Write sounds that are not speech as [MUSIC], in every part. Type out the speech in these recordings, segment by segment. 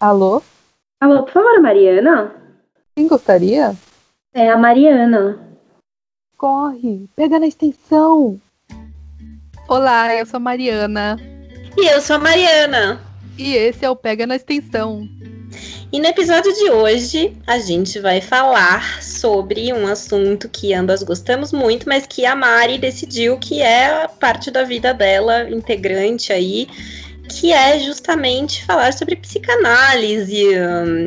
Alô? Alô, por favor, Mariana? Quem gostaria? É a Mariana. Corre, pega na extensão. Olá, eu sou a Mariana. E eu sou a Mariana. E esse é o Pega na Extensão. E no episódio de hoje, a gente vai falar sobre um assunto que ambas gostamos muito, mas que a Mari decidiu que é parte da vida dela, integrante aí, que é justamente falar sobre psicanálise.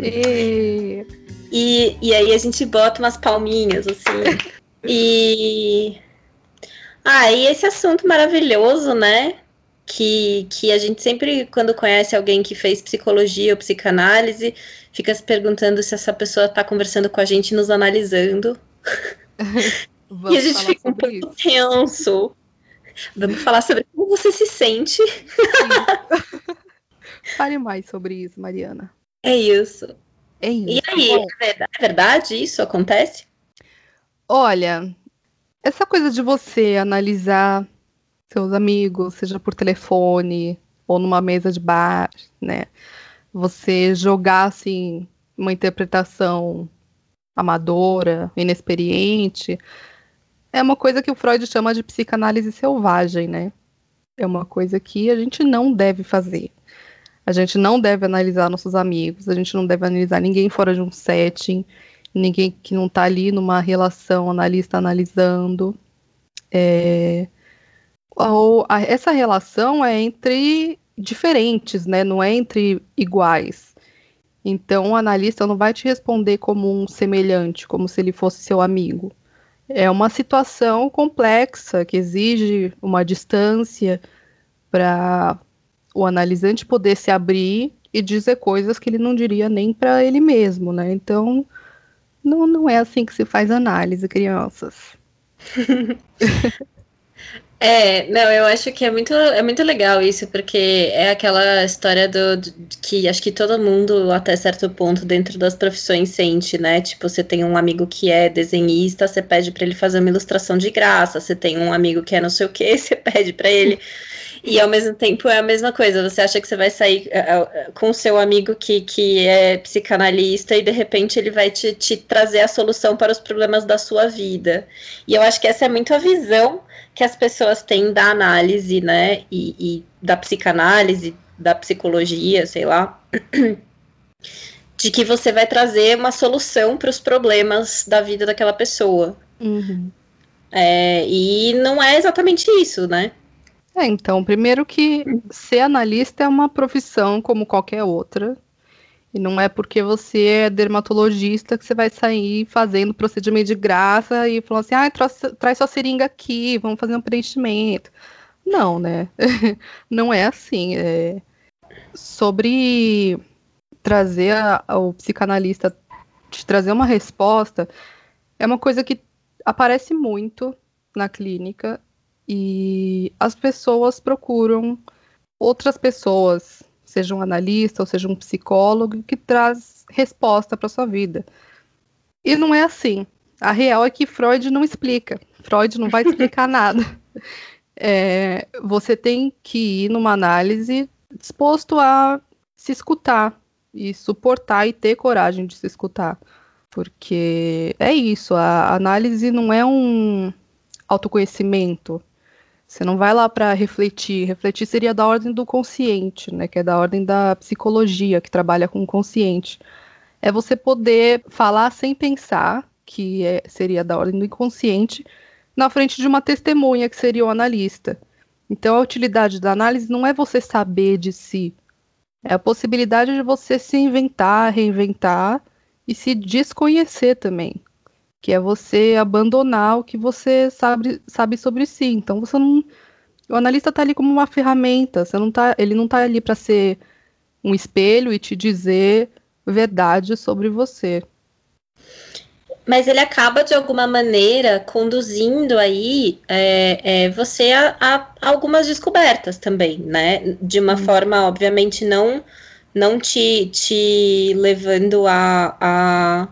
E... E, e aí a gente bota umas palminhas, assim. [LAUGHS] e. Ah, e esse assunto maravilhoso, né? Que, que a gente sempre, quando conhece alguém que fez psicologia ou psicanálise, fica se perguntando se essa pessoa está conversando com a gente nos analisando. [LAUGHS] e a gente fica um pouco tenso. Vamos falar sobre como você se sente. [LAUGHS] Fale mais sobre isso, Mariana. É isso. É isso. E aí, é verdade isso acontece? Olha, essa coisa de você analisar seus amigos, seja por telefone ou numa mesa de bar, né? Você jogar assim uma interpretação amadora, inexperiente, é uma coisa que o Freud chama de psicanálise selvagem, né? É uma coisa que a gente não deve fazer. A gente não deve analisar nossos amigos, a gente não deve analisar ninguém fora de um setting, ninguém que não está ali numa relação analista analisando. É, ou, a, essa relação é entre diferentes, né? Não é entre iguais. Então o analista não vai te responder como um semelhante, como se ele fosse seu amigo. É uma situação complexa que exige uma distância para o analisante poder se abrir e dizer coisas que ele não diria nem para ele mesmo, né? Então, não, não é assim que se faz análise, crianças. [LAUGHS] É, não, eu acho que é muito, é muito legal isso, porque é aquela história do, do, que acho que todo mundo, até certo ponto, dentro das profissões sente, né? Tipo, você tem um amigo que é desenhista, você pede para ele fazer uma ilustração de graça, você tem um amigo que é não sei o que, [LAUGHS] você pede para ele e ao mesmo tempo é a mesma coisa. Você acha que você vai sair uh, com o seu amigo que, que é psicanalista e de repente ele vai te, te trazer a solução para os problemas da sua vida. E eu acho que essa é muito a visão que as pessoas têm da análise, né? E, e da psicanálise, da psicologia, sei lá. [CLEARS THROAT] de que você vai trazer uma solução para os problemas da vida daquela pessoa. Uhum. É, e não é exatamente isso, né? É, então, primeiro que ser analista é uma profissão como qualquer outra. E não é porque você é dermatologista que você vai sair fazendo procedimento de graça e falando assim, ah, traz, traz sua seringa aqui, vamos fazer um preenchimento. Não, né? [LAUGHS] não é assim. É... Sobre trazer a, o psicanalista, te trazer uma resposta, é uma coisa que aparece muito na clínica e as pessoas procuram outras pessoas, seja um analista ou seja um psicólogo, que traz resposta para sua vida. E não é assim. A real é que Freud não explica. Freud não vai explicar [LAUGHS] nada. É, você tem que ir numa análise disposto a se escutar e suportar e ter coragem de se escutar. Porque é isso, a análise não é um autoconhecimento. Você não vai lá para refletir. Refletir seria da ordem do consciente, né? Que é da ordem da psicologia, que trabalha com o consciente. É você poder falar sem pensar, que é, seria da ordem do inconsciente, na frente de uma testemunha, que seria o analista. Então, a utilidade da análise não é você saber de si, é a possibilidade de você se inventar, reinventar e se desconhecer também que é você abandonar o que você sabe, sabe sobre si. Então você não. O analista está ali como uma ferramenta. Você não tá, ele não está ali para ser um espelho e te dizer verdade sobre você. Mas ele acaba de alguma maneira conduzindo aí é, é, você a, a, algumas descobertas também, né? De uma hum. forma, obviamente, não não te, te levando a, a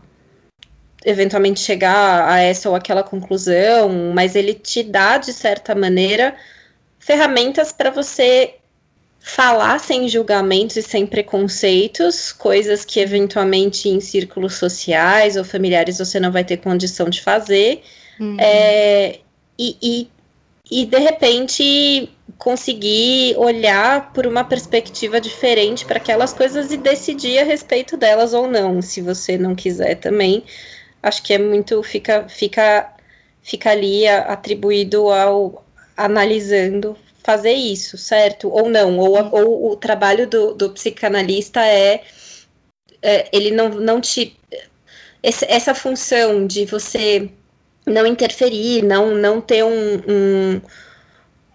eventualmente chegar a essa ou aquela conclusão, mas ele te dá, de certa maneira, ferramentas para você falar sem julgamentos e sem preconceitos, coisas que eventualmente em círculos sociais ou familiares você não vai ter condição de fazer, uhum. é, e, e, e de repente conseguir olhar por uma perspectiva diferente para aquelas coisas e decidir a respeito delas ou não, se você não quiser também. Acho que é muito fica fica fica ali atribuído ao analisando fazer isso, certo? Ou não, ou, ou o trabalho do, do psicanalista é, é, ele não, não te. Essa função de você não interferir, não, não ter um, um,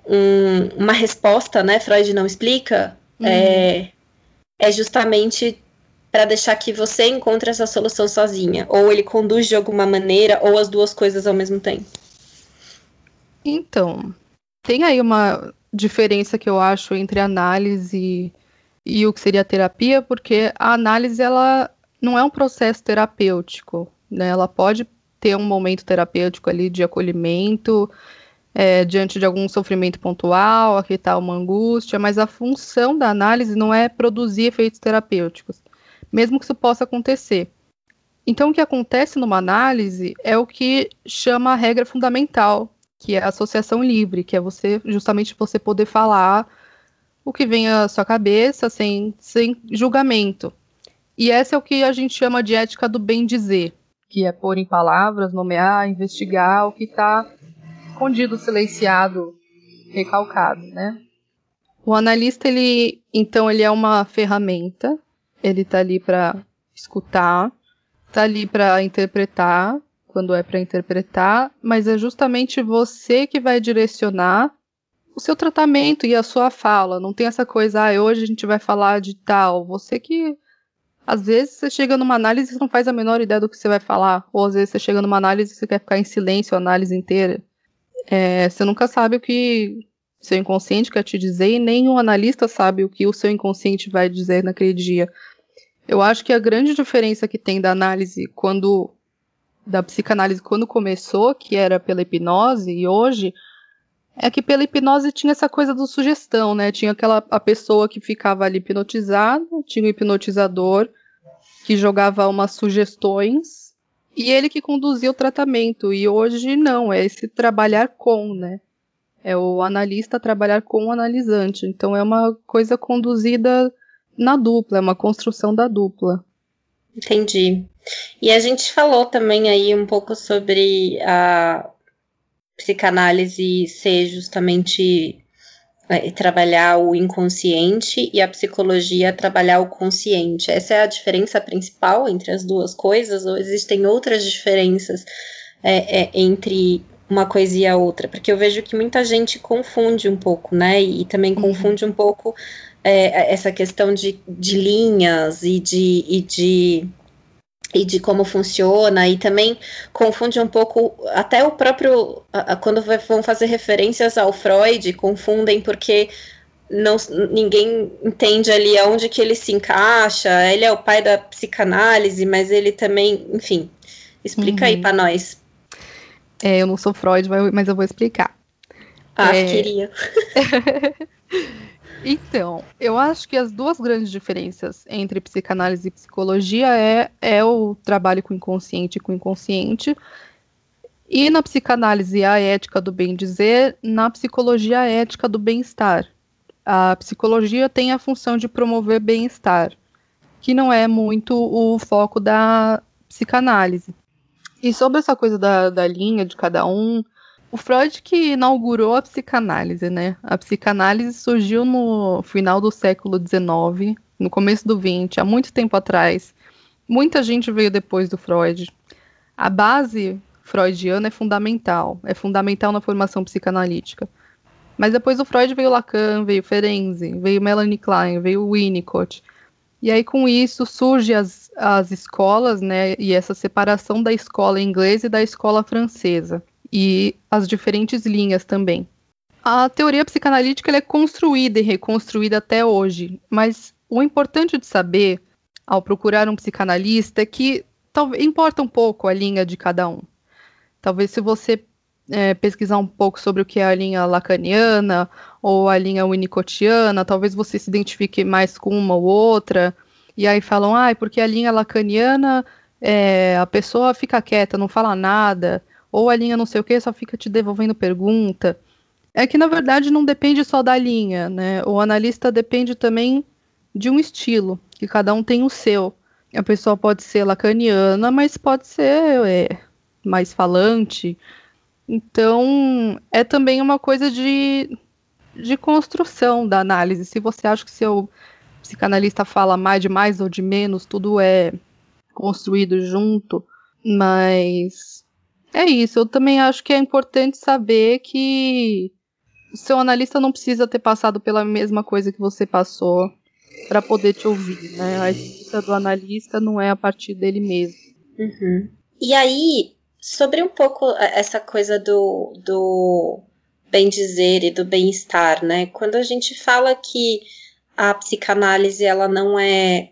um uma resposta, né? Freud não explica, uhum. é, é justamente para deixar que você encontre essa solução sozinha, ou ele conduz de alguma maneira, ou as duas coisas ao mesmo tempo. Então, tem aí uma diferença que eu acho entre análise e o que seria terapia, porque a análise ela não é um processo terapêutico, né? Ela pode ter um momento terapêutico ali de acolhimento é, diante de algum sofrimento pontual, aquietar uma angústia, mas a função da análise não é produzir efeitos terapêuticos, mesmo que isso possa acontecer. Então, o que acontece numa análise é o que chama a regra fundamental que é a associação livre, que é você justamente você poder falar o que vem à sua cabeça sem, sem julgamento. E essa é o que a gente chama de ética do bem dizer, que é pôr em palavras, nomear, investigar o que está escondido, silenciado, recalcado, né? O analista, ele, então, ele é uma ferramenta, ele está ali para escutar, está ali para interpretar, quando é para interpretar, mas é justamente você que vai direcionar o seu tratamento e a sua fala. Não tem essa coisa, ah, hoje a gente vai falar de tal. Você que às vezes você chega numa análise e não faz a menor ideia do que você vai falar, ou às vezes você chega numa análise e você quer ficar em silêncio a análise inteira. É, você nunca sabe o que seu inconsciente quer te dizer e nem o analista sabe o que o seu inconsciente vai dizer naquele dia. Eu acho que a grande diferença que tem da análise quando da psicanálise quando começou, que era pela hipnose, e hoje, é que pela hipnose tinha essa coisa do sugestão, né? Tinha aquela a pessoa que ficava ali hipnotizada, tinha o hipnotizador que jogava umas sugestões e ele que conduzia o tratamento. E hoje não, é esse trabalhar com, né? É o analista trabalhar com o analisante. Então é uma coisa conduzida na dupla, é uma construção da dupla. Entendi. E a gente falou também aí um pouco sobre a psicanálise ser justamente é, trabalhar o inconsciente e a psicologia trabalhar o consciente. Essa é a diferença principal entre as duas coisas, ou existem outras diferenças é, é, entre uma coisa e a outra? Porque eu vejo que muita gente confunde um pouco, né? E também uhum. confunde um pouco é, essa questão de, de linhas e de, e de e de como funciona, e também confunde um pouco, até o próprio, quando vão fazer referências ao Freud, confundem porque não, ninguém entende ali aonde que ele se encaixa, ele é o pai da psicanálise, mas ele também, enfim, explica uhum. aí para nós. É, eu não sou Freud, mas eu vou explicar. Ah, é... queria. [LAUGHS] Então, eu acho que as duas grandes diferenças entre psicanálise e psicologia é, é o trabalho com o inconsciente e com o inconsciente. E na psicanálise a ética do bem dizer, na psicologia a ética do bem-estar. A psicologia tem a função de promover bem-estar, que não é muito o foco da psicanálise. E sobre essa coisa da, da linha de cada um, o Freud que inaugurou a psicanálise, né? A psicanálise surgiu no final do século XIX, no começo do XX, há muito tempo atrás. Muita gente veio depois do Freud. A base freudiana é fundamental, é fundamental na formação psicanalítica. Mas depois do Freud veio Lacan, veio Ferenczi, veio Melanie Klein, veio Winnicott. E aí com isso surgem as, as escolas, né, e essa separação da escola inglesa e da escola francesa e as diferentes linhas também. A teoria psicanalítica é construída e reconstruída até hoje, mas o importante de saber ao procurar um psicanalista é que talvez importa um pouco a linha de cada um. Talvez se você é, pesquisar um pouco sobre o que é a linha lacaniana ou a linha winnicottiana, talvez você se identifique mais com uma ou outra, e aí falam, ah, porque a linha lacaniana é, a pessoa fica quieta, não fala nada, ou a linha não sei o que, só fica te devolvendo pergunta. É que na verdade não depende só da linha, né? O analista depende também de um estilo, que cada um tem o seu. A pessoa pode ser lacaniana, mas pode ser é, mais falante, então, é também uma coisa de, de construção da análise. Se você acha que seu psicanalista fala mais de mais ou de menos, tudo é construído junto, mas é isso. Eu também acho que é importante saber que o seu analista não precisa ter passado pela mesma coisa que você passou para poder te ouvir, né? A escuta do analista não é a partir dele mesmo. Uhum. E aí, sobre um pouco essa coisa do, do bem dizer e do bem-estar, né? Quando a gente fala que a psicanálise ela não é,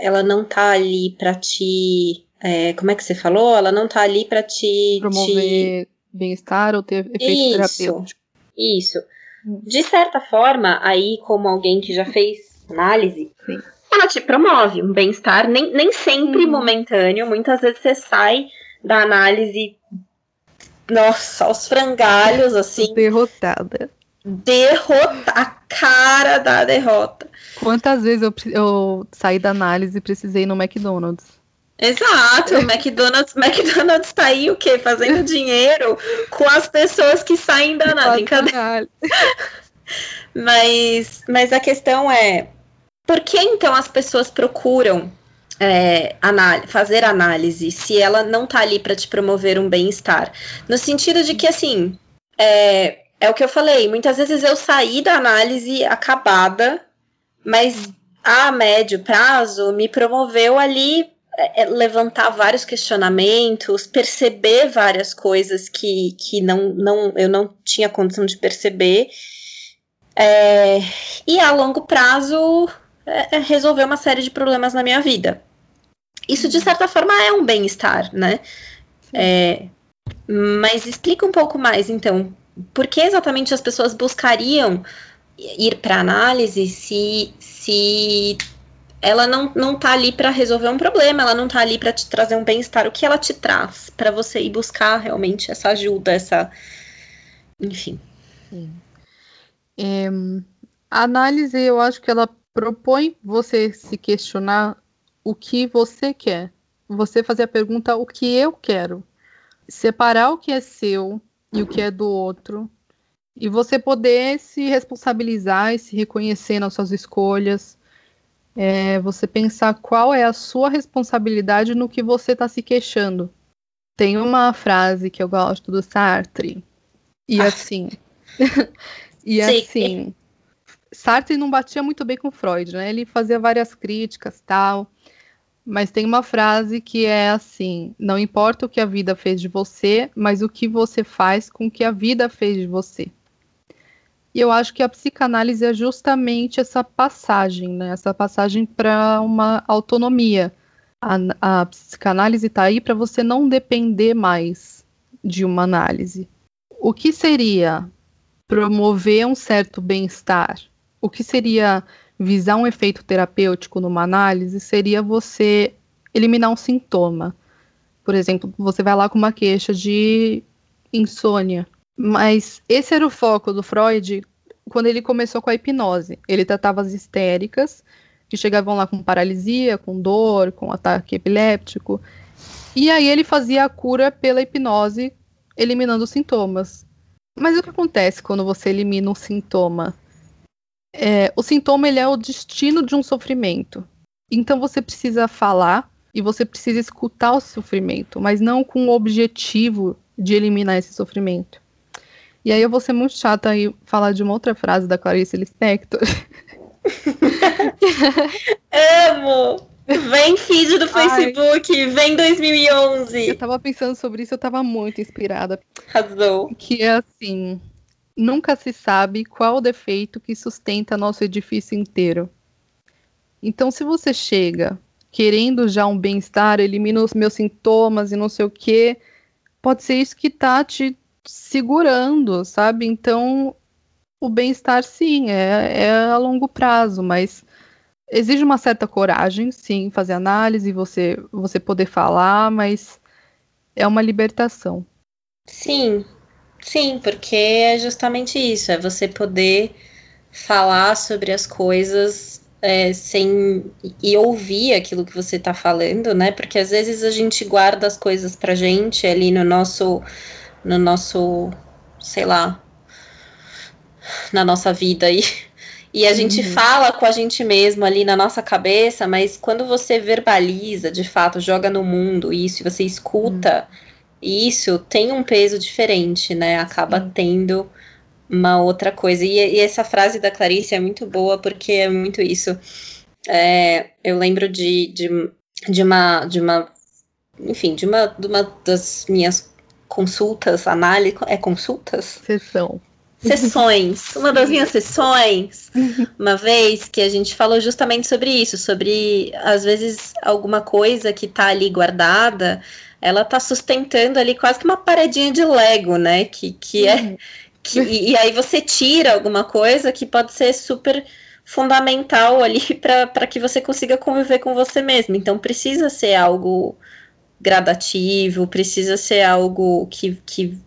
ela não tá ali para te, é, como é que você falou? Ela não tá ali para te promover te... bem-estar ou ter efeito isso, terapêutico. Isso. Hum. De certa forma, aí como alguém que já fez análise, Sim. ela te promove um bem-estar, nem, nem sempre hum. momentâneo. Muitas vezes você sai da análise, nossa, aos frangalhos, assim. Derrotada. Derrota, a cara da derrota. Quantas vezes eu, eu saí da análise e precisei no McDonald's? Exato, o McDonald's, McDonald's tá aí o quê? Fazendo [LAUGHS] dinheiro com as pessoas que saem da análise. [LAUGHS] mas, mas a questão é, por que então as pessoas procuram é, fazer análise se ela não tá ali para te promover um bem-estar. No sentido de que, assim, é, é o que eu falei, muitas vezes eu saí da análise acabada, mas a médio prazo me promoveu ali é, é levantar vários questionamentos, perceber várias coisas que, que não, não, eu não tinha condição de perceber. É, e a longo prazo é, é resolver uma série de problemas na minha vida. Isso, de certa forma, é um bem-estar, né? É, mas explica um pouco mais, então, por que exatamente as pessoas buscariam ir para análise se, se ela não, não tá ali para resolver um problema, ela não tá ali para te trazer um bem-estar. O que ela te traz para você ir buscar realmente essa ajuda, essa. Enfim. É, a análise, eu acho que ela propõe você se questionar o que você quer. Você fazer a pergunta o que eu quero. Separar o que é seu e o que é do outro. E você poder se responsabilizar e se reconhecer nas suas escolhas. É, você pensar qual é a sua responsabilidade no que você está se queixando. Tem uma frase que eu gosto do Sartre. E ah. assim. [LAUGHS] e Sim. assim. Sartre não batia muito bem com Freud, né? Ele fazia várias críticas tal. Mas tem uma frase que é assim: não importa o que a vida fez de você, mas o que você faz com o que a vida fez de você. E eu acho que a psicanálise é justamente essa passagem, né? Essa passagem para uma autonomia. A, a psicanálise está aí para você não depender mais de uma análise. O que seria promover um certo bem-estar? O que seria visar um efeito terapêutico numa análise seria você eliminar um sintoma. Por exemplo, você vai lá com uma queixa de insônia. Mas esse era o foco do Freud quando ele começou com a hipnose. Ele tratava as histéricas, que chegavam lá com paralisia, com dor, com ataque epiléptico. E aí ele fazia a cura pela hipnose, eliminando os sintomas. Mas o que acontece quando você elimina um sintoma? é, o sintoma ele é o destino de um sofrimento. Então você precisa falar e você precisa escutar o sofrimento, mas não com o objetivo de eliminar esse sofrimento. E aí eu vou ser muito chata e falar de uma outra frase da Clarice Lispector. Amo! Vem feed do Facebook, Ai, vem 2011. Eu tava pensando sobre isso, eu tava muito inspirada. Razão. Que é assim, nunca se sabe qual o defeito que sustenta nosso edifício inteiro. Então, se você chega querendo já um bem-estar, elimina os meus sintomas e não sei o que, pode ser isso que tá te, segurando, sabe? Então, o bem-estar, sim, é, é a longo prazo, mas exige uma certa coragem, sim, fazer análise, você, você poder falar, mas é uma libertação. Sim, sim, porque é justamente isso, é você poder falar sobre as coisas é, sem e ouvir aquilo que você está falando, né? Porque às vezes a gente guarda as coisas pra gente ali no nosso, no nosso, sei lá, na nossa vida aí. [LAUGHS] E a gente uhum. fala com a gente mesmo ali na nossa cabeça, mas quando você verbaliza, de fato, joga no mundo isso, e você escuta uhum. isso, tem um peso diferente, né? Acaba Sim. tendo uma outra coisa. E, e, essa frase da Clarice é muito boa, porque é muito isso. É, eu lembro de, de, de, uma, de uma. Enfim, de uma, de uma das minhas consultas, análise. É consultas? Sessão sessões. Uma das minhas sessões, [LAUGHS] uma vez que a gente falou justamente sobre isso, sobre às vezes alguma coisa que tá ali guardada, ela tá sustentando ali quase que uma paredinha de Lego, né? Que, que é. Uhum. Que, e, e aí você tira alguma coisa que pode ser super fundamental ali [LAUGHS] para que você consiga conviver com você mesmo. Então precisa ser algo gradativo, precisa ser algo que, que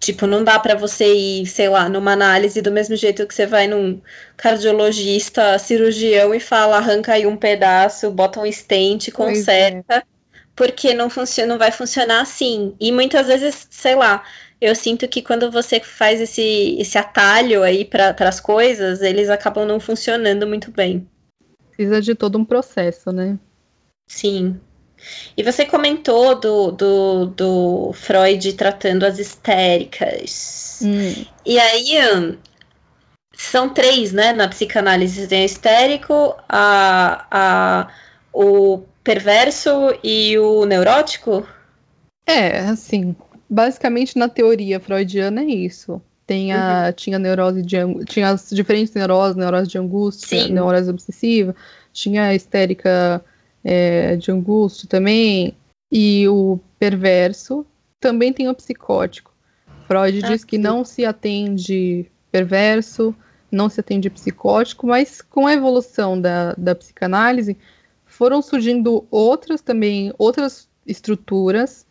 Tipo, não dá para você ir, sei lá, numa análise do mesmo jeito que você vai num cardiologista, cirurgião e fala, arranca aí um pedaço, bota um stent, conserta, é. porque não funciona, não vai funcionar assim. E muitas vezes, sei lá, eu sinto que quando você faz esse, esse atalho aí para as coisas, eles acabam não funcionando muito bem. Precisa de todo um processo, né? Sim. E você comentou do, do, do Freud tratando as histéricas. Hum. E aí, são três, né? Na psicanálise tem o histérico, a, a, o perverso e o neurótico? É, assim, basicamente na teoria freudiana é isso. Tem a, uhum. tinha neurose de tinha as diferentes neuroses, neurose de angústia, Sim. neurose obsessiva, tinha a histérica é, de angústia também, e o perverso, também tem o psicótico. Freud ah, diz que sim. não se atende perverso, não se atende psicótico, mas com a evolução da, da psicanálise foram surgindo outras também, outras estruturas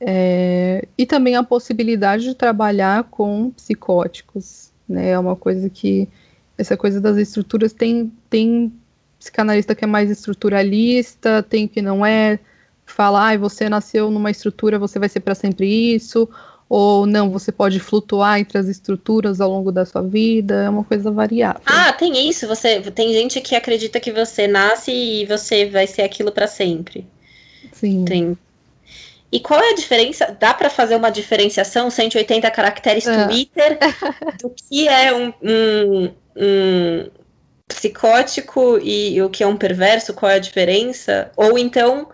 é, e também a possibilidade de trabalhar com psicóticos. Né? É uma coisa que essa coisa das estruturas tem, tem psicanalista que é mais estruturalista, tem que não é, falar, ah, você nasceu numa estrutura, você vai ser para sempre isso, ou não, você pode flutuar entre as estruturas ao longo da sua vida, é uma coisa variável. Ah, tem isso, você tem gente que acredita que você nasce e você vai ser aquilo para sempre. Sim. Tem. E qual é a diferença? Dá para fazer uma diferenciação 180 caracteres é. Twitter do que é um, um, um, psicótico e o que é um perverso, qual é a diferença? Ou então,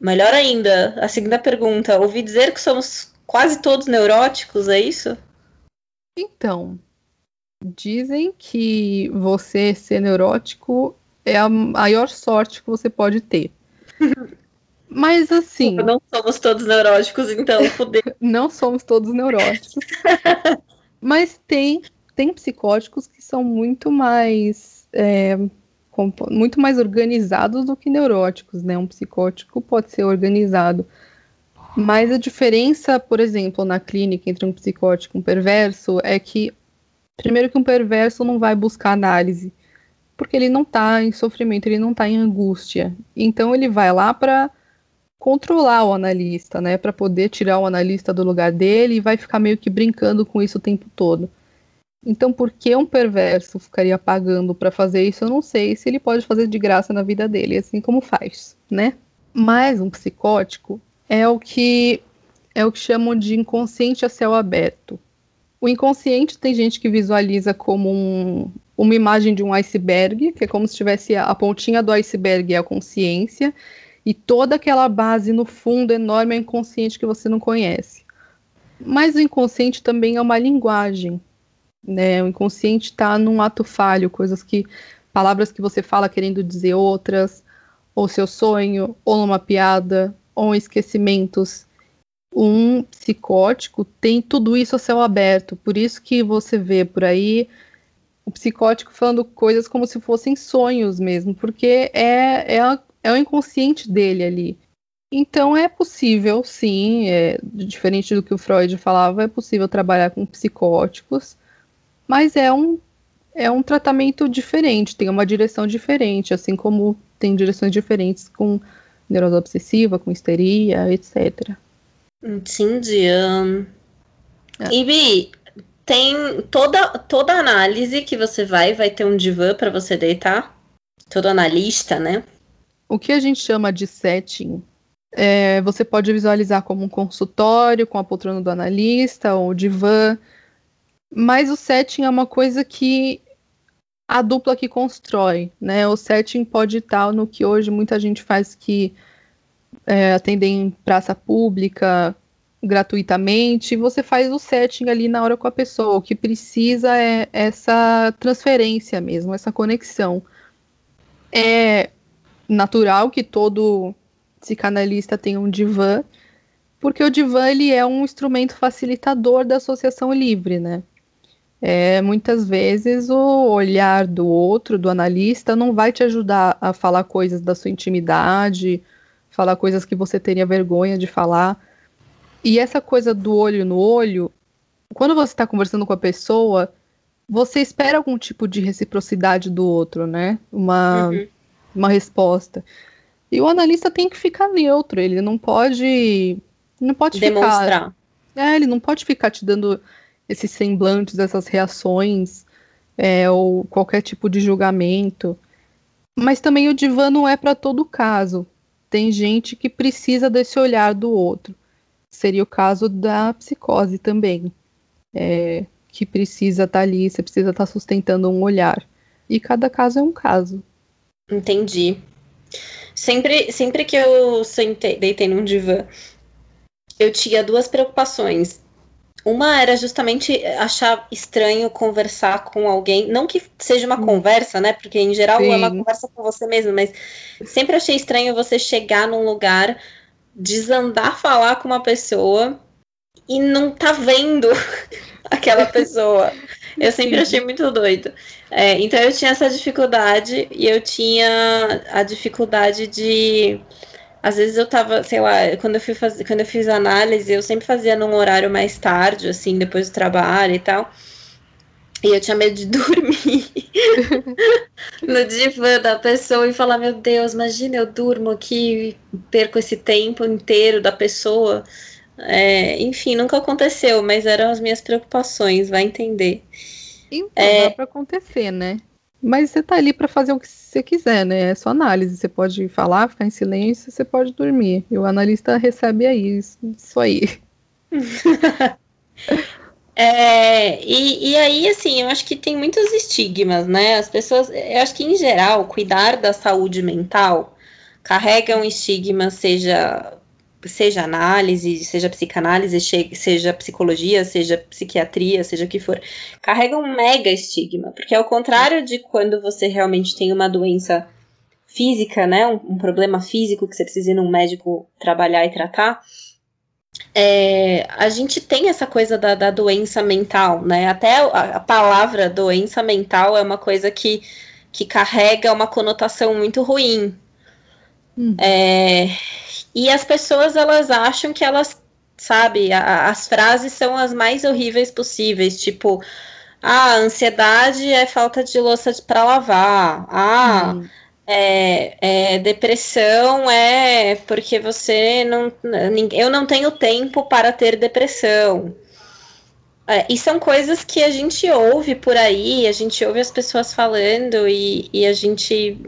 melhor ainda, a segunda pergunta, ouvi dizer que somos quase todos neuróticos, é isso? Então, dizem que você ser neurótico é a maior sorte que você pode ter. [LAUGHS] Mas assim. Não somos todos neuróticos, então, [LAUGHS] não somos todos neuróticos. [LAUGHS] Mas tem, tem psicóticos que são muito mais é, muito mais organizados do que neuróticos, né? Um psicótico pode ser organizado. Mas a diferença, por exemplo, na clínica entre um psicótico e um perverso é que, primeiro, que um perverso não vai buscar análise, porque ele não está em sofrimento, ele não está em angústia. Então ele vai lá para controlar o analista, né? Para poder tirar o analista do lugar dele e vai ficar meio que brincando com isso o tempo todo. Então, por que um perverso ficaria pagando para fazer isso? Eu não sei se ele pode fazer de graça na vida dele, assim como faz, né? Mas um psicótico é o que é o que chamam de inconsciente a céu aberto. O inconsciente tem gente que visualiza como um, uma imagem de um iceberg, que é como se tivesse a pontinha do iceberg é a consciência, e toda aquela base no fundo enorme é inconsciente que você não conhece. Mas o inconsciente também é uma linguagem. Né? O inconsciente está num ato falho, coisas que. palavras que você fala querendo dizer outras, ou seu sonho, ou numa piada, ou esquecimentos. um psicótico tem tudo isso a céu aberto. Por isso que você vê por aí o psicótico falando coisas como se fossem sonhos mesmo, porque é, é, é o inconsciente dele ali. Então é possível, sim, é, diferente do que o Freud falava, é possível trabalhar com psicóticos, mas é um, é um tratamento diferente, tem uma direção diferente, assim como tem direções diferentes com neurose obsessiva, com histeria, etc. Entendi. Um... É. E tem toda, toda análise que você vai, vai ter um divã para você deitar? Todo analista, né? O que a gente chama de setting é, você pode visualizar como um consultório com a poltrona do analista ou divã, mas o setting é uma coisa que a dupla que constrói, né? O setting pode estar no que hoje muita gente faz que é, atender em praça pública gratuitamente, você faz o setting ali na hora com a pessoa. O que precisa é essa transferência mesmo, essa conexão. É natural que todo psicanalista tem um divã, porque o divã ele é um instrumento facilitador da associação livre, né? É, muitas vezes o olhar do outro, do analista, não vai te ajudar a falar coisas da sua intimidade, falar coisas que você teria vergonha de falar. E essa coisa do olho no olho, quando você está conversando com a pessoa, você espera algum tipo de reciprocidade do outro, né? Uma, uhum. uma resposta. E o analista tem que ficar neutro, ele não pode. Não pode Demonstrar. ficar. É, ele não pode ficar te dando esses semblantes, essas reações, é, ou qualquer tipo de julgamento. Mas também o divã não é para todo caso. Tem gente que precisa desse olhar do outro. Seria o caso da psicose também. É, que precisa estar tá ali, você precisa estar tá sustentando um olhar. E cada caso é um caso. Entendi. Sempre, sempre que eu sentei, deitei num divã, eu tinha duas preocupações. Uma era justamente achar estranho conversar com alguém, não que seja uma hum. conversa, né? Porque em geral Sim. é uma conversa com você mesmo, mas sempre achei estranho você chegar num lugar, desandar falar com uma pessoa e não tá vendo [LAUGHS] aquela pessoa. Eu sempre achei muito doido. É, então eu tinha essa dificuldade e eu tinha a dificuldade de. Às vezes eu tava, sei lá, quando eu, fui fazer, quando eu fiz análise, eu sempre fazia num horário mais tarde, assim, depois do trabalho e tal. E eu tinha medo de [LAUGHS] dormir [LAUGHS] no divã da pessoa e falar: Meu Deus, imagina eu durmo aqui, perco esse tempo inteiro da pessoa. É, enfim, nunca aconteceu, mas eram as minhas preocupações, vai entender. Então, é... dá pra acontecer, né? Mas você tá ali para fazer o que você quiser, né? É só análise. Você pode falar, ficar em silêncio, você pode dormir. E o analista recebe aí, isso, isso aí. [LAUGHS] É, e, e, aí, assim, eu acho que tem muitos estigmas, né? As pessoas, eu acho que em geral, cuidar da saúde mental carrega um estigma, seja seja análise, seja psicanálise, seja psicologia, seja psiquiatria, seja o que for, carrega um mega estigma, porque ao contrário de quando você realmente tem uma doença física, né, um, um problema físico que você precisa ir num médico trabalhar e tratar, é, a gente tem essa coisa da, da doença mental, né? Até a, a, palavra doença mental é uma coisa que, que carrega uma conotação muito ruim. Hum. É, e as pessoas elas acham que elas, sabe, a, as frases são as mais horríveis possíveis, tipo, ah, ansiedade é falta de louça para lavar. Ah, hum. é, é, depressão é porque você não. Eu não tenho tempo para ter depressão. É, e são coisas que a gente ouve por aí, a gente ouve as pessoas falando e, e a gente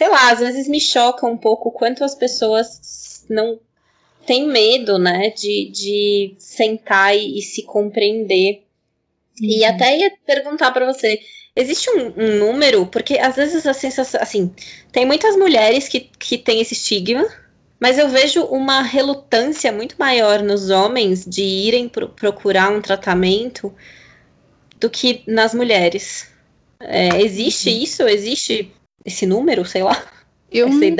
sei lá, às vezes me choca um pouco quanto as pessoas não têm medo, né, de, de sentar e, e se compreender. Uhum. E até ia perguntar para você, existe um, um, número? Porque às vezes a sensação, assim, tem muitas mulheres que, que têm esse estigma, mas eu vejo uma relutância muito maior nos homens de irem pro, procurar um tratamento do que nas mulheres. É, existe uhum. isso? Existe esse número, sei lá. Eu, não,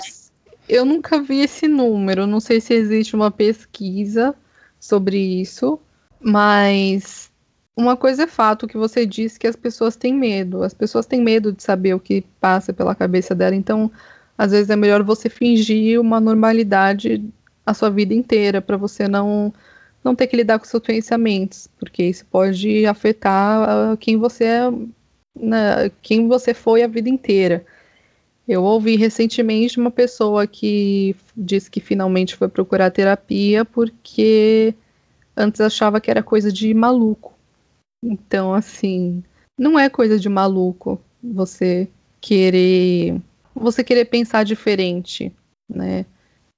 eu nunca vi esse número. Não sei se existe uma pesquisa, sobre isso, mas uma coisa é fato que você disse que as pessoas têm medo. As pessoas têm medo de saber o que passa pela cabeça dela, então às vezes é melhor você fingir uma normalidade a sua vida inteira para você não não ter que lidar com seus pensamentos, porque isso pode afetar quem você é, né, quem você foi a vida inteira. Eu ouvi recentemente uma pessoa que disse que finalmente foi procurar terapia porque antes achava que era coisa de maluco. Então, assim, não é coisa de maluco você querer você querer pensar diferente, né?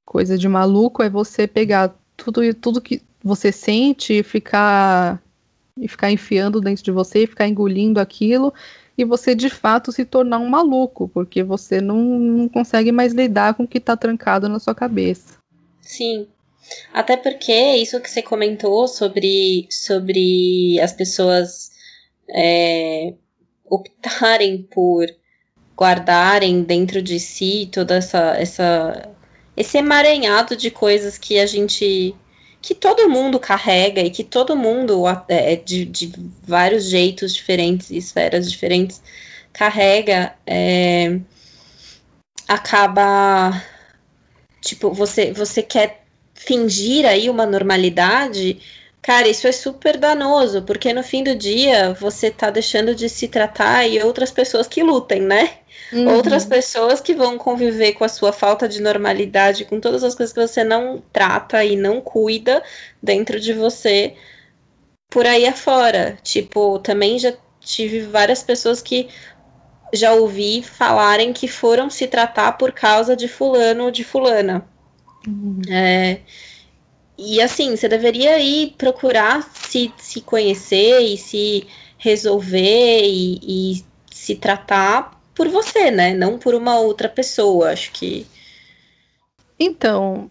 Coisa de maluco é você pegar tudo tudo que você sente e ficar e ficar enfiando dentro de você e ficar engolindo aquilo e você de fato se tornar um maluco, porque você não, não consegue mais lidar com o que está trancado na sua cabeça. Sim. Até porque isso que você comentou sobre, sobre as pessoas é, optarem por guardarem dentro de si toda essa, essa esse emaranhado de coisas que a gente que todo mundo carrega e que todo mundo, é, de, de vários jeitos diferentes e esferas diferentes, carrega, é, acaba. Tipo, você, você quer fingir aí uma normalidade, cara, isso é super danoso, porque no fim do dia você tá deixando de se tratar e outras pessoas que lutem, né? Uhum. Outras pessoas que vão conviver com a sua falta de normalidade, com todas as coisas que você não trata e não cuida dentro de você por aí afora. Tipo, também já tive várias pessoas que já ouvi falarem que foram se tratar por causa de fulano ou de fulana. Uhum. É, e assim, você deveria ir procurar se, se conhecer e se resolver e, e se tratar por você, né? Não por uma outra pessoa. Acho que. Então,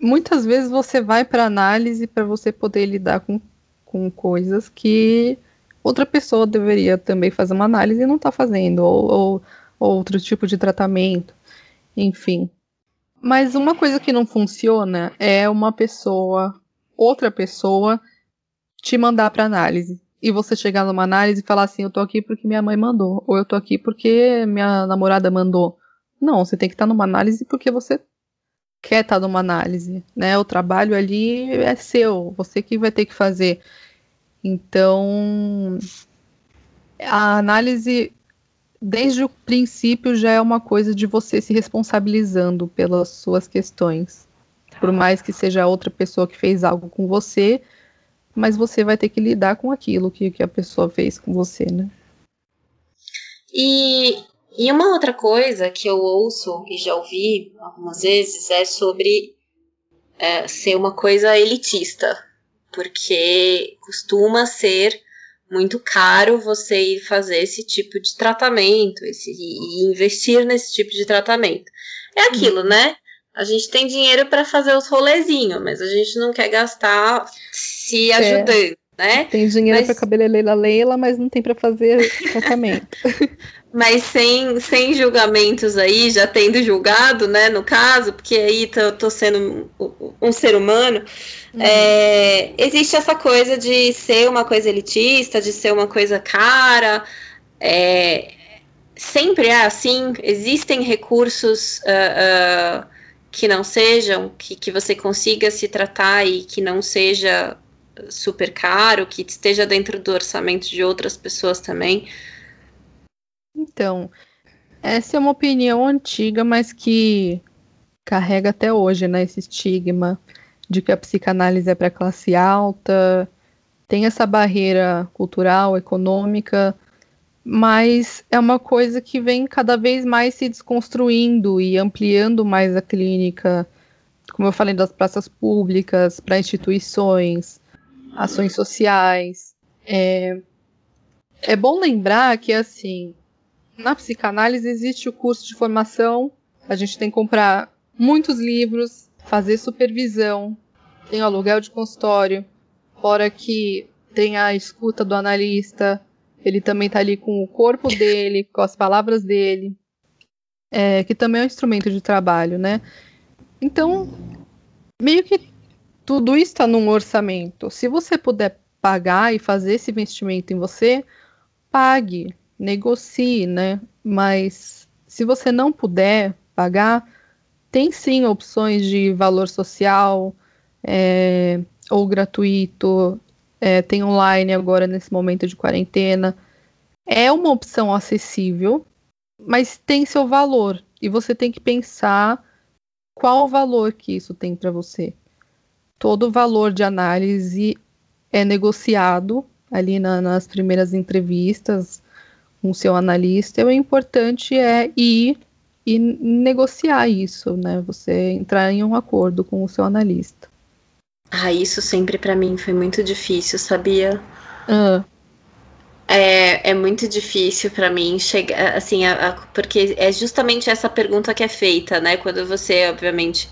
muitas vezes você vai para análise para você poder lidar com, com coisas que outra pessoa deveria também fazer uma análise e não está fazendo, ou, ou, ou outro tipo de tratamento, enfim. Mas uma coisa que não funciona é uma pessoa, outra pessoa, te mandar para análise e você chegar numa análise e falar assim, eu tô aqui porque minha mãe mandou, ou eu tô aqui porque minha namorada mandou. Não, você tem que estar numa análise porque você quer estar numa análise, né? O trabalho ali é seu, você que vai ter que fazer. Então, a análise desde o princípio já é uma coisa de você se responsabilizando pelas suas questões. Por mais que seja outra pessoa que fez algo com você, mas você vai ter que lidar com aquilo que, que a pessoa fez com você, né? E, e uma outra coisa que eu ouço e já ouvi algumas vezes é sobre é, ser uma coisa elitista, porque costuma ser muito caro você ir fazer esse tipo de tratamento esse, e investir nesse tipo de tratamento. É aquilo, uhum. né? A gente tem dinheiro para fazer os rolezinhos, mas a gente não quer gastar se ajudando, né? Tem dinheiro mas... para cabeleireira Leila, mas não tem para fazer tratamento. [LAUGHS] mas sem, sem julgamentos aí, já tendo julgado, né, no caso, porque aí tô, tô sendo um, um ser humano, uhum. é, existe essa coisa de ser uma coisa elitista, de ser uma coisa cara, é, sempre é assim, existem recursos uh, uh, que não sejam, que, que você consiga se tratar e que não seja super caro, que esteja dentro do orçamento de outras pessoas também. Então, essa é uma opinião antiga, mas que carrega até hoje, né, esse estigma de que a psicanálise é para classe alta, tem essa barreira cultural, econômica, mas é uma coisa que vem cada vez mais se desconstruindo e ampliando mais a clínica, como eu falei, das praças públicas, para instituições, ações sociais. É, é bom lembrar que, assim, na psicanálise existe o curso de formação, a gente tem que comprar muitos livros, fazer supervisão, tem o aluguel de consultório, fora que tem a escuta do analista, ele também está ali com o corpo [LAUGHS] dele, com as palavras dele, é, que também é um instrumento de trabalho, né? Então, meio que tudo isso está num orçamento. Se você puder pagar e fazer esse investimento em você, pague, negocie, né? Mas se você não puder pagar, tem sim opções de valor social é, ou gratuito, é, tem online agora nesse momento de quarentena. É uma opção acessível, mas tem seu valor e você tem que pensar qual o valor que isso tem para você. Todo valor de análise é negociado ali na, nas primeiras entrevistas com o seu analista. E o importante é ir e negociar isso, né? Você entrar em um acordo com o seu analista. Ah, isso sempre para mim foi muito difícil, sabia? Ah. É, é muito difícil para mim chegar, assim, a, a, porque é justamente essa pergunta que é feita, né? Quando você, obviamente,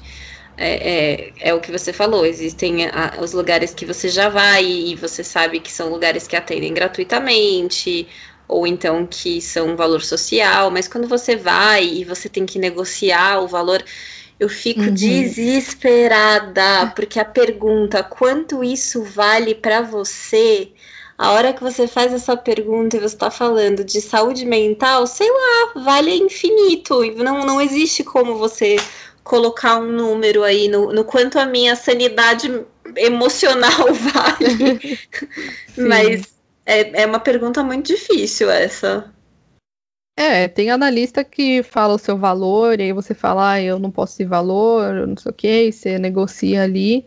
é, é, é o que você falou, existem a, os lugares que você já vai e você sabe que são lugares que atendem gratuitamente, ou então que são um valor social, mas quando você vai e você tem que negociar o valor, eu fico uhum. desesperada, [LAUGHS] porque a pergunta quanto isso vale para você, a hora que você faz essa pergunta e você está falando de saúde mental, sei lá, vale infinito. Não, não existe como você colocar um número aí no, no quanto a minha sanidade emocional [LAUGHS] vale. Mas é, é uma pergunta muito difícil essa. É, tem analista que fala o seu valor, e aí você fala, ah, eu não posso ter valor, não sei o que, e você negocia ali.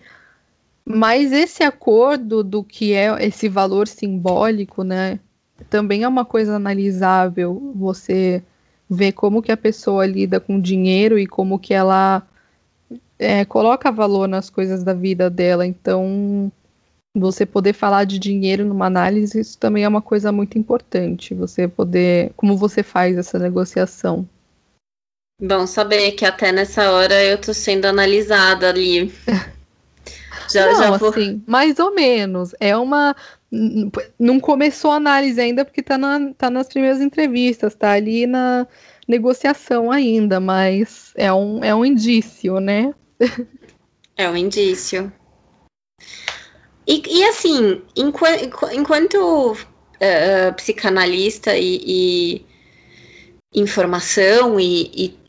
Mas esse acordo do que é esse valor simbólico, né, também é uma coisa analisável. Você ver como que a pessoa lida com dinheiro e como que ela é, coloca valor nas coisas da vida dela. Então, você poder falar de dinheiro numa análise, isso também é uma coisa muito importante. Você poder. Como você faz essa negociação. Bom saber que até nessa hora eu tô sendo analisada ali. [LAUGHS] já, Não, já vou... assim, mais ou menos. É uma. Não começou a análise ainda, porque tá, na, tá nas primeiras entrevistas, tá ali na negociação ainda, mas é um, é um indício, né? [LAUGHS] É um indício. E, e assim, enquanto, enquanto uh, psicanalista e, e informação e, e,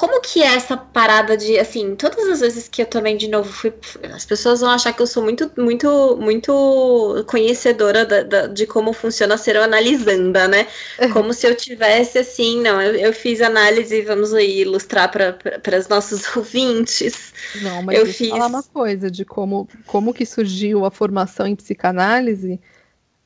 como que é essa parada de, assim, todas as vezes que eu também, de novo, fui. As pessoas vão achar que eu sou muito, muito, muito conhecedora da, da, de como funciona ser analisanda, né? Como se eu tivesse, assim, não, eu, eu fiz análise, vamos aí ilustrar para os nossos [LAUGHS] ouvintes. Não, mas eu deixa fiz... falar uma coisa de como, como que surgiu a formação em psicanálise.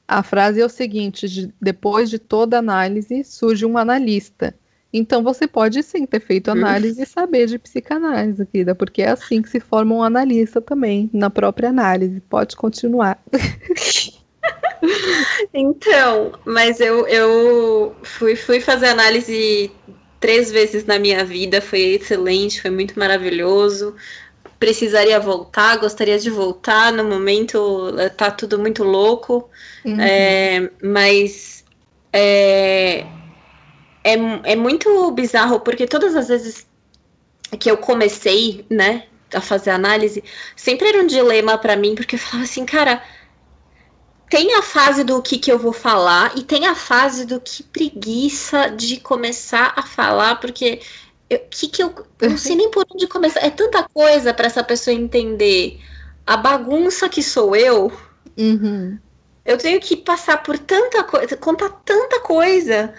A frase é o seguinte: de, depois de toda análise surge um analista. Então você pode sim ter feito análise e saber de psicanálise, querida, porque é assim que se forma um analista também, na própria análise. Pode continuar. [LAUGHS] então, mas eu, eu fui, fui fazer análise três vezes na minha vida, foi excelente, foi muito maravilhoso. Precisaria voltar, gostaria de voltar. No momento tá tudo muito louco, uhum. é, mas é, é, é muito bizarro, porque todas as vezes que eu comecei, né, a fazer análise, sempre era um dilema para mim, porque eu falava assim, cara, tem a fase do que, que eu vou falar e tem a fase do que preguiça de começar a falar, porque eu, que que eu, eu não sei nem por onde começar. É tanta coisa para essa pessoa entender a bagunça que sou eu. Uhum. Eu tenho que passar por tanta coisa, contar tanta coisa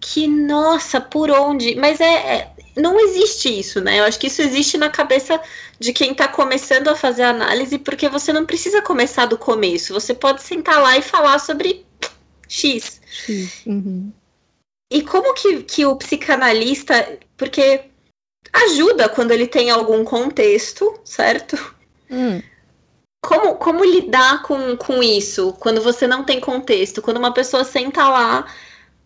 que, nossa, por onde? Mas é, é, não existe isso, né? Eu acho que isso existe na cabeça de quem está começando a fazer análise, porque você não precisa começar do começo. Você pode sentar lá e falar sobre X. X. Uhum. E como que, que o psicanalista. Porque ajuda quando ele tem algum contexto, certo? Hum. Como, como lidar com, com isso quando você não tem contexto? Quando uma pessoa senta lá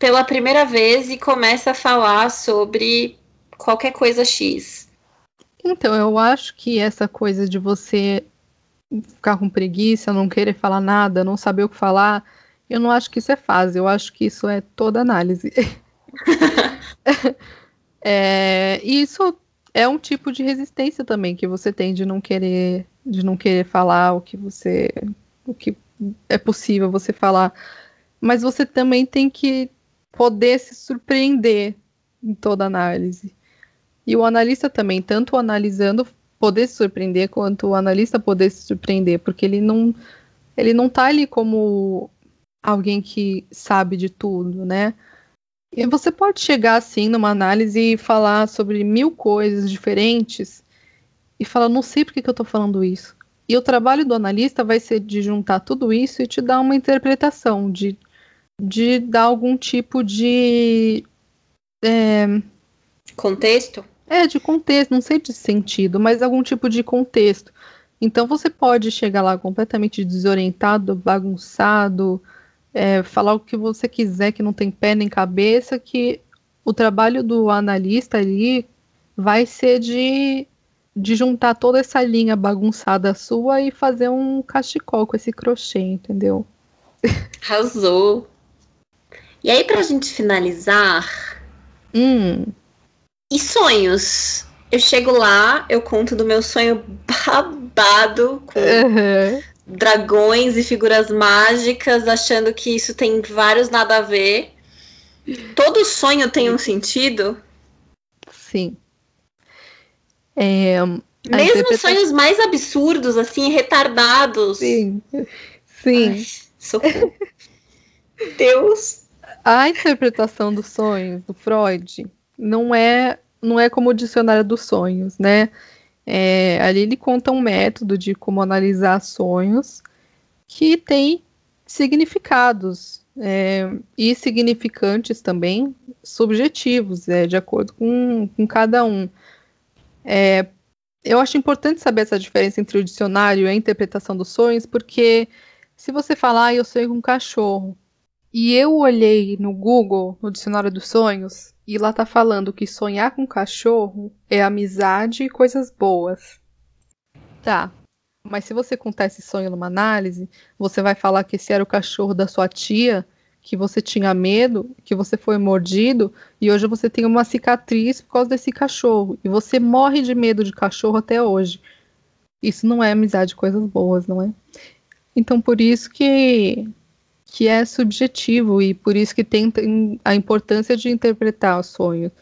pela primeira vez e começa a falar sobre qualquer coisa X. Então, eu acho que essa coisa de você ficar com preguiça, não querer falar nada, não saber o que falar, eu não acho que isso é fácil, eu acho que isso é toda análise. [LAUGHS] é, e isso é um tipo de resistência também que você tem de não querer de não querer falar o que você. o que é possível você falar. Mas você também tem que poder se surpreender em toda análise. E o analista também, tanto analisando poder se surpreender, quanto o analista poder se surpreender, porque ele não ele não tá ali como alguém que sabe de tudo, né? E você pode chegar assim numa análise e falar sobre mil coisas diferentes e falar, não sei por que, que eu estou falando isso. E o trabalho do analista vai ser de juntar tudo isso e te dar uma interpretação, de, de dar algum tipo de. É, contexto? É, de contexto, não sei de sentido, mas algum tipo de contexto. Então você pode chegar lá completamente desorientado, bagunçado, é, falar o que você quiser, que não tem pé nem cabeça, que o trabalho do analista ali vai ser de, de juntar toda essa linha bagunçada sua e fazer um cachecol com esse crochê, entendeu? Arrasou. E aí, pra gente finalizar. Hum. E sonhos? Eu chego lá, eu conto do meu sonho [LAUGHS] babado com uhum dragões e figuras mágicas, achando que isso tem vários nada a ver. Todo sonho tem um sentido? Sim. É, Mesmo sonhos mais absurdos, assim, retardados. Sim. Sim. Ai, socorro. Deus. A interpretação dos sonhos do Freud não é não é como o dicionário dos sonhos, né? É, ali ele conta um método de como analisar sonhos que tem significados é, e significantes também subjetivos, é, de acordo com, com cada um. É, eu acho importante saber essa diferença entre o dicionário e a interpretação dos sonhos, porque se você falar, ah, eu sonho com um cachorro, e eu olhei no Google, no dicionário dos sonhos, e lá tá falando que sonhar com cachorro é amizade e coisas boas. Tá. Mas se você contar esse sonho numa análise, você vai falar que esse era o cachorro da sua tia, que você tinha medo, que você foi mordido e hoje você tem uma cicatriz por causa desse cachorro. E você morre de medo de cachorro até hoje. Isso não é amizade, coisas boas, não é? Então por isso que que é subjetivo e por isso que tem a importância de interpretar o sonho.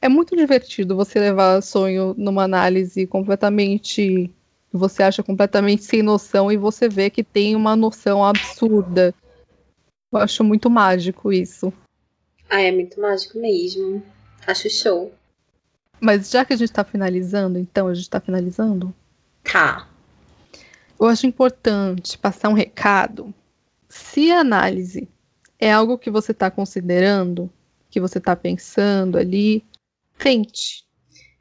É muito divertido você levar sonho numa análise completamente você acha completamente sem noção e você vê que tem uma noção absurda. Eu acho muito mágico isso. Ah, é muito mágico mesmo. Acho show. Mas já que a gente tá finalizando, então, a gente tá finalizando? Tá. Eu acho importante passar um recado se a análise é algo que você está considerando, que você está pensando ali, tente.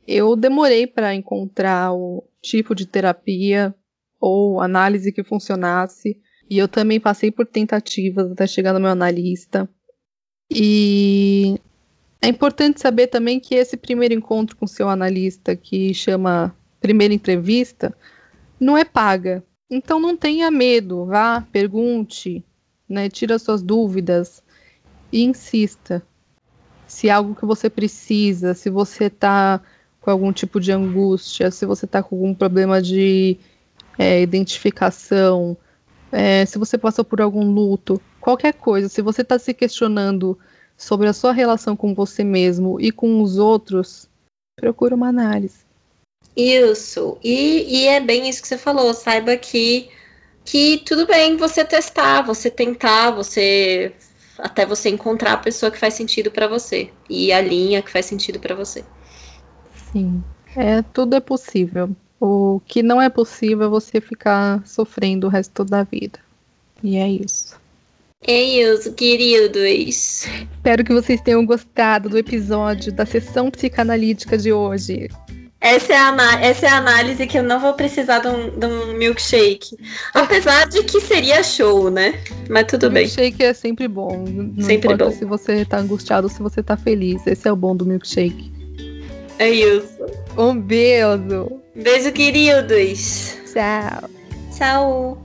Eu demorei para encontrar o tipo de terapia ou análise que funcionasse, e eu também passei por tentativas até chegar no meu analista. E é importante saber também que esse primeiro encontro com seu analista, que chama primeira entrevista, não é paga. Então não tenha medo, vá, pergunte, né, tira suas dúvidas e insista. Se é algo que você precisa, se você está com algum tipo de angústia, se você está com algum problema de é, identificação, é, se você passou por algum luto, qualquer coisa, se você está se questionando sobre a sua relação com você mesmo e com os outros, procure uma análise. Isso. E, e é bem isso que você falou. Saiba que, que tudo bem você testar, você tentar, você até você encontrar a pessoa que faz sentido para você e a linha que faz sentido para você. Sim. É, tudo é possível. O que não é possível é você ficar sofrendo o resto da vida. E é isso. É isso, queridos. Espero que vocês tenham gostado do episódio da sessão psicanalítica de hoje. Essa é, a, essa é a análise que eu não vou precisar de um, de um milkshake. Apesar de que seria show, né? Mas tudo bem. Milkshake é sempre bom. Não sempre importa bom. se você tá angustiado ou se você tá feliz. Esse é o bom do milkshake. É isso. Um beijo. Beijo, queridos. Tchau. Tchau.